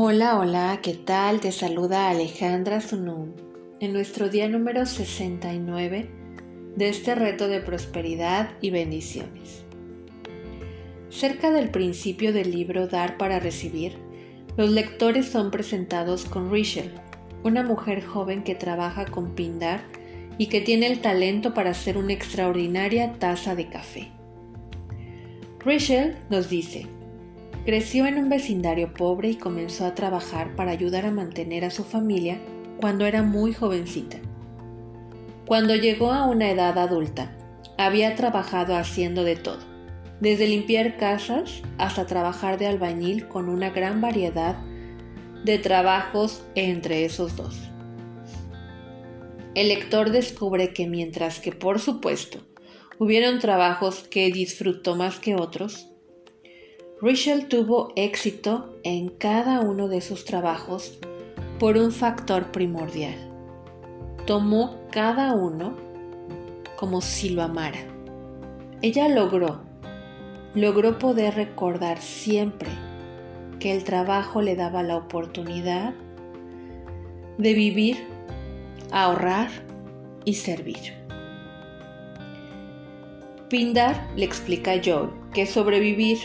Hola, hola, ¿qué tal? Te saluda Alejandra Sunum en nuestro día número 69 de este reto de prosperidad y bendiciones. Cerca del principio del libro Dar para Recibir, los lectores son presentados con Rachel, una mujer joven que trabaja con Pindar y que tiene el talento para hacer una extraordinaria taza de café. Rachel nos dice, creció en un vecindario pobre y comenzó a trabajar para ayudar a mantener a su familia cuando era muy jovencita. Cuando llegó a una edad adulta, había trabajado haciendo de todo, desde limpiar casas hasta trabajar de albañil con una gran variedad de trabajos entre esos dos. El lector descubre que mientras que por supuesto hubieron trabajos que disfrutó más que otros, Rachel tuvo éxito en cada uno de sus trabajos por un factor primordial. Tomó cada uno como si lo amara. Ella logró, logró poder recordar siempre que el trabajo le daba la oportunidad de vivir, ahorrar y servir. Pindar le explica a Joel que sobrevivir,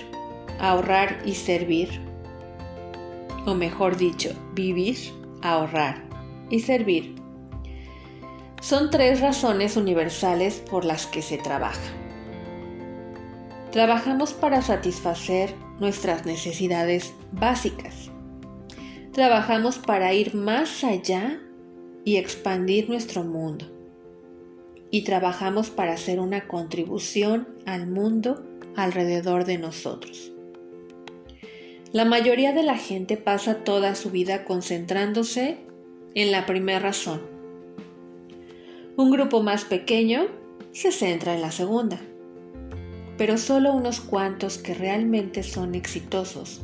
ahorrar y servir, o mejor dicho, vivir, ahorrar y servir, son tres razones universales por las que se trabaja. Trabajamos para satisfacer nuestras necesidades básicas. Trabajamos para ir más allá y expandir nuestro mundo. Y trabajamos para hacer una contribución al mundo alrededor de nosotros. La mayoría de la gente pasa toda su vida concentrándose en la primera razón. Un grupo más pequeño se centra en la segunda pero solo unos cuantos que realmente son exitosos,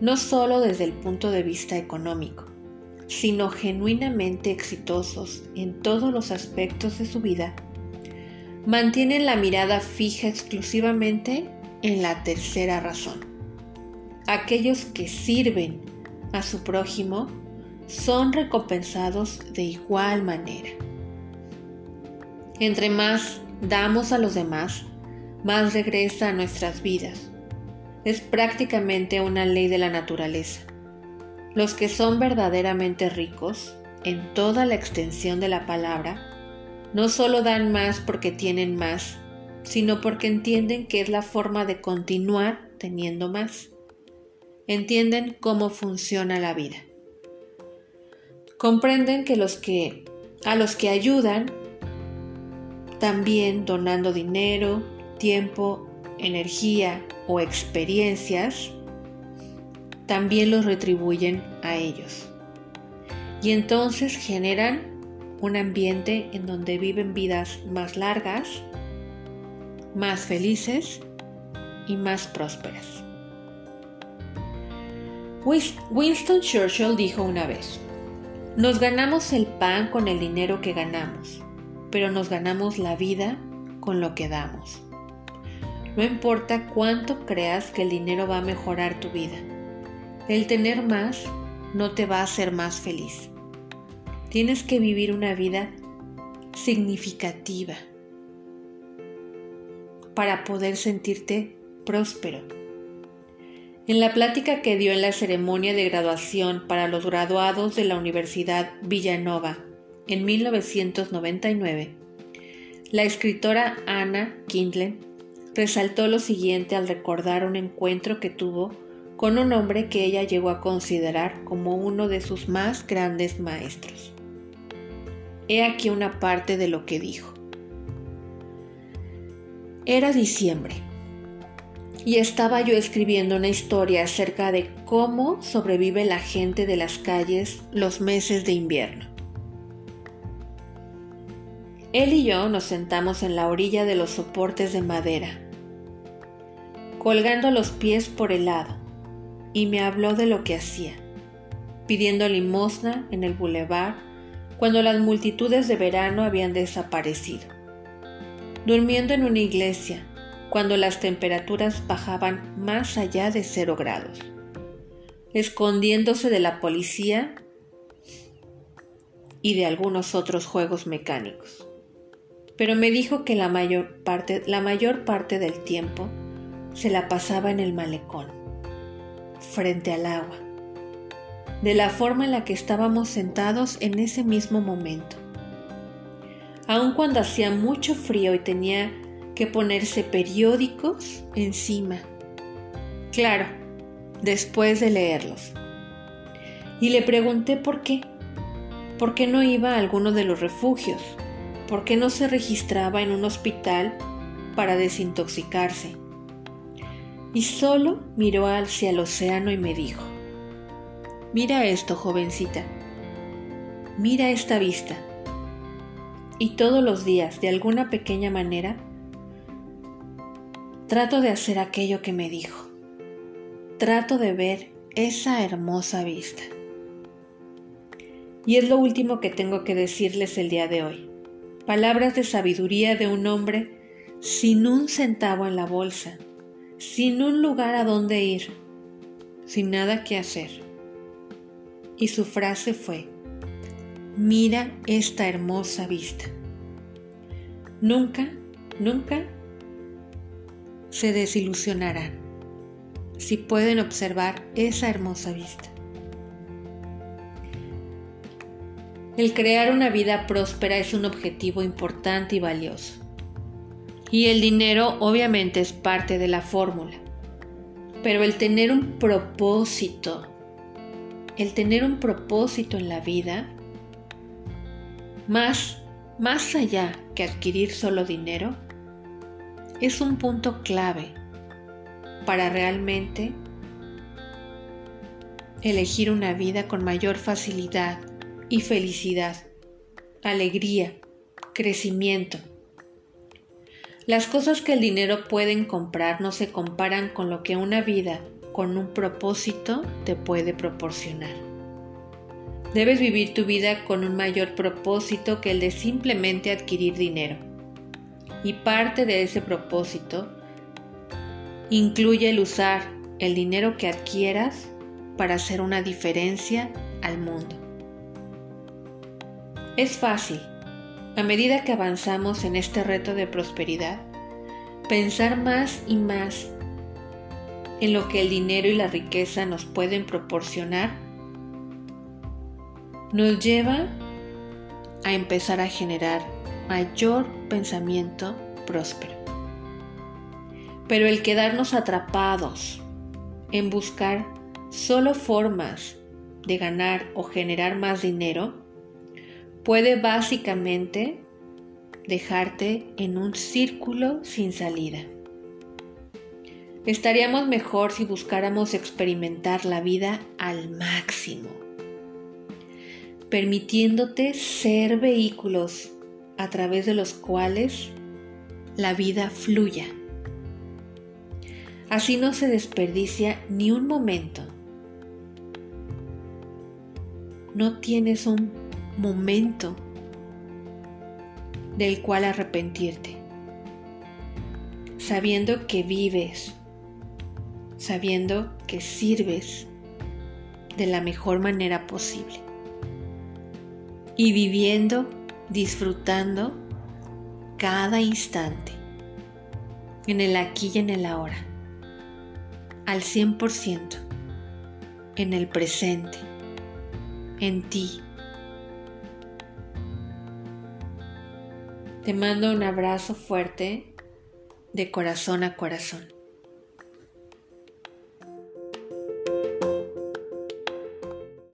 no solo desde el punto de vista económico, sino genuinamente exitosos en todos los aspectos de su vida, mantienen la mirada fija exclusivamente en la tercera razón. Aquellos que sirven a su prójimo son recompensados de igual manera. Entre más damos a los demás, más regresa a nuestras vidas. Es prácticamente una ley de la naturaleza. Los que son verdaderamente ricos, en toda la extensión de la palabra, no solo dan más porque tienen más, sino porque entienden que es la forma de continuar teniendo más. Entienden cómo funciona la vida. Comprenden que los que a los que ayudan también donando dinero, tiempo, energía o experiencias, también los retribuyen a ellos. Y entonces generan un ambiente en donde viven vidas más largas, más felices y más prósperas. Winston Churchill dijo una vez, nos ganamos el pan con el dinero que ganamos, pero nos ganamos la vida con lo que damos. No importa cuánto creas que el dinero va a mejorar tu vida. El tener más no te va a hacer más feliz. Tienes que vivir una vida significativa para poder sentirte próspero. En la plática que dio en la ceremonia de graduación para los graduados de la Universidad Villanova en 1999, la escritora Anna Kindlen resaltó lo siguiente al recordar un encuentro que tuvo con un hombre que ella llegó a considerar como uno de sus más grandes maestros. He aquí una parte de lo que dijo. Era diciembre y estaba yo escribiendo una historia acerca de cómo sobrevive la gente de las calles los meses de invierno. Él y yo nos sentamos en la orilla de los soportes de madera colgando los pies por el lado, y me habló de lo que hacía, pidiendo limosna en el bulevar cuando las multitudes de verano habían desaparecido, durmiendo en una iglesia cuando las temperaturas bajaban más allá de cero grados, escondiéndose de la policía y de algunos otros juegos mecánicos. Pero me dijo que la mayor parte, la mayor parte del tiempo se la pasaba en el malecón, frente al agua, de la forma en la que estábamos sentados en ese mismo momento. Aun cuando hacía mucho frío y tenía que ponerse periódicos encima. Claro, después de leerlos. Y le pregunté por qué. ¿Por qué no iba a alguno de los refugios? ¿Por qué no se registraba en un hospital para desintoxicarse? Y solo miró hacia el océano y me dijo, mira esto, jovencita, mira esta vista. Y todos los días, de alguna pequeña manera, trato de hacer aquello que me dijo. Trato de ver esa hermosa vista. Y es lo último que tengo que decirles el día de hoy. Palabras de sabiduría de un hombre sin un centavo en la bolsa, sin un lugar a donde ir, sin nada que hacer. Y su frase fue, mira esta hermosa vista. Nunca, nunca se desilusionarán si pueden observar esa hermosa vista. El crear una vida próspera es un objetivo importante y valioso. Y el dinero obviamente es parte de la fórmula. Pero el tener un propósito, el tener un propósito en la vida, más, más allá que adquirir solo dinero, es un punto clave para realmente elegir una vida con mayor facilidad y felicidad, alegría, crecimiento. Las cosas que el dinero pueden comprar no se comparan con lo que una vida con un propósito te puede proporcionar. Debes vivir tu vida con un mayor propósito que el de simplemente adquirir dinero. Y parte de ese propósito incluye el usar el dinero que adquieras para hacer una diferencia al mundo. Es fácil, a medida que avanzamos en este reto de prosperidad, pensar más y más en lo que el dinero y la riqueza nos pueden proporcionar, nos lleva a empezar a generar mayor pensamiento próspero. Pero el quedarnos atrapados en buscar solo formas de ganar o generar más dinero puede básicamente dejarte en un círculo sin salida. Estaríamos mejor si buscáramos experimentar la vida al máximo, permitiéndote ser vehículos a través de los cuales la vida fluya. Así no se desperdicia ni un momento. No tienes un momento del cual arrepentirte, sabiendo que vives, sabiendo que sirves de la mejor manera posible y viviendo, disfrutando cada instante, en el aquí y en el ahora, al 100%, en el presente, en ti Te mando un abrazo fuerte de corazón a corazón.